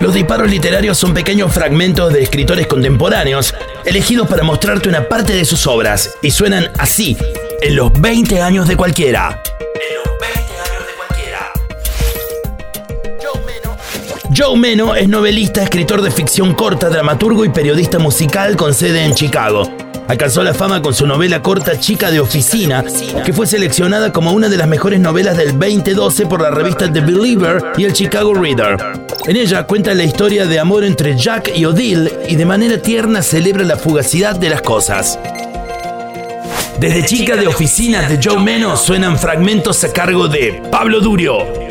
Los disparos literarios son pequeños fragmentos de escritores contemporáneos elegidos para mostrarte una parte de sus obras y suenan así en los 20 años de cualquiera. En los 20 años de cualquiera. Joe Meno. Joe Meno es novelista, escritor de ficción corta, dramaturgo y periodista musical con sede en Chicago. Alcanzó la fama con su novela corta Chica de Oficina, que fue seleccionada como una de las mejores novelas del 2012 por la revista The Believer y el Chicago Reader. En ella cuenta la historia de amor entre Jack y Odile y de manera tierna celebra la fugacidad de las cosas. Desde Chica de Oficina de Joe Meno suenan fragmentos a cargo de Pablo Durio.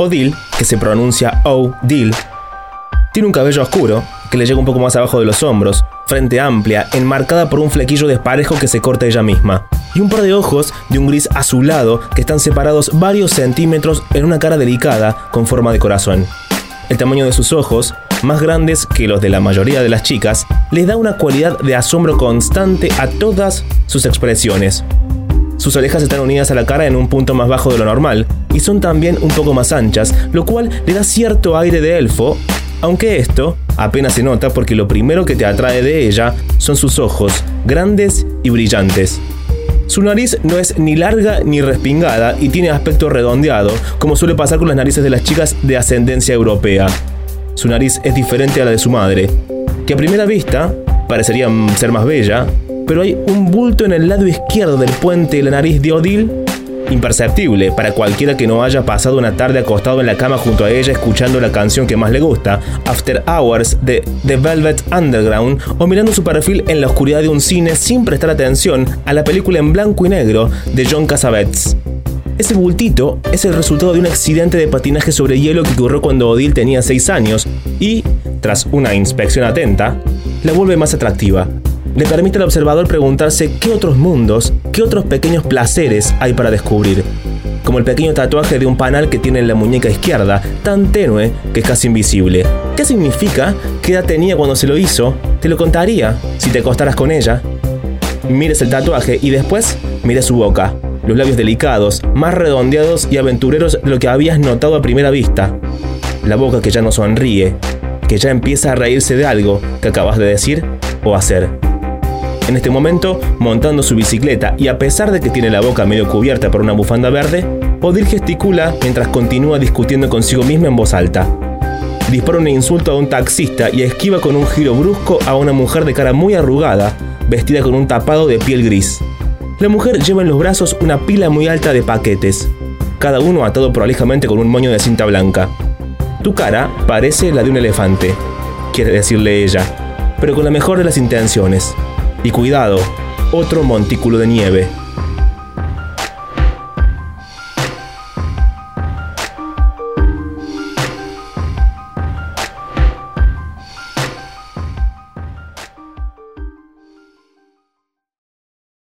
Odile, que se pronuncia O-Dil, tiene un cabello oscuro que le llega un poco más abajo de los hombros, frente amplia, enmarcada por un flequillo desparejo que se corta ella misma, y un par de ojos de un gris azulado que están separados varios centímetros en una cara delicada con forma de corazón. El tamaño de sus ojos, más grandes que los de la mayoría de las chicas, les da una cualidad de asombro constante a todas sus expresiones. Sus orejas están unidas a la cara en un punto más bajo de lo normal y son también un poco más anchas, lo cual le da cierto aire de elfo, aunque esto apenas se nota porque lo primero que te atrae de ella son sus ojos, grandes y brillantes. Su nariz no es ni larga ni respingada y tiene aspecto redondeado, como suele pasar con las narices de las chicas de ascendencia europea. Su nariz es diferente a la de su madre, que a primera vista parecería ser más bella, pero hay un bulto en el lado izquierdo del puente de la nariz de Odile imperceptible para cualquiera que no haya pasado una tarde acostado en la cama junto a ella escuchando la canción que más le gusta, After Hours de The Velvet Underground, o mirando su perfil en la oscuridad de un cine sin prestar atención a la película en blanco y negro de John Cassavetes. Ese bultito es el resultado de un accidente de patinaje sobre hielo que ocurrió cuando Odile tenía 6 años y, tras una inspección atenta, la vuelve más atractiva le permite al observador preguntarse qué otros mundos, qué otros pequeños placeres hay para descubrir. Como el pequeño tatuaje de un panal que tiene en la muñeca izquierda, tan tenue que es casi invisible. ¿Qué significa? ¿Qué edad tenía cuando se lo hizo? Te lo contaría si te acostaras con ella. Mires el tatuaje y después mires su boca. Los labios delicados, más redondeados y aventureros de lo que habías notado a primera vista. La boca que ya no sonríe, que ya empieza a reírse de algo que acabas de decir o hacer en este momento montando su bicicleta y a pesar de que tiene la boca medio cubierta por una bufanda verde, Odil gesticula mientras continúa discutiendo consigo misma en voz alta. Dispara un insulto a un taxista y esquiva con un giro brusco a una mujer de cara muy arrugada, vestida con un tapado de piel gris. La mujer lleva en los brazos una pila muy alta de paquetes, cada uno atado prolijamente con un moño de cinta blanca. Tu cara parece la de un elefante, quiere decirle ella, pero con la mejor de las intenciones. Y cuidado, otro montículo de nieve.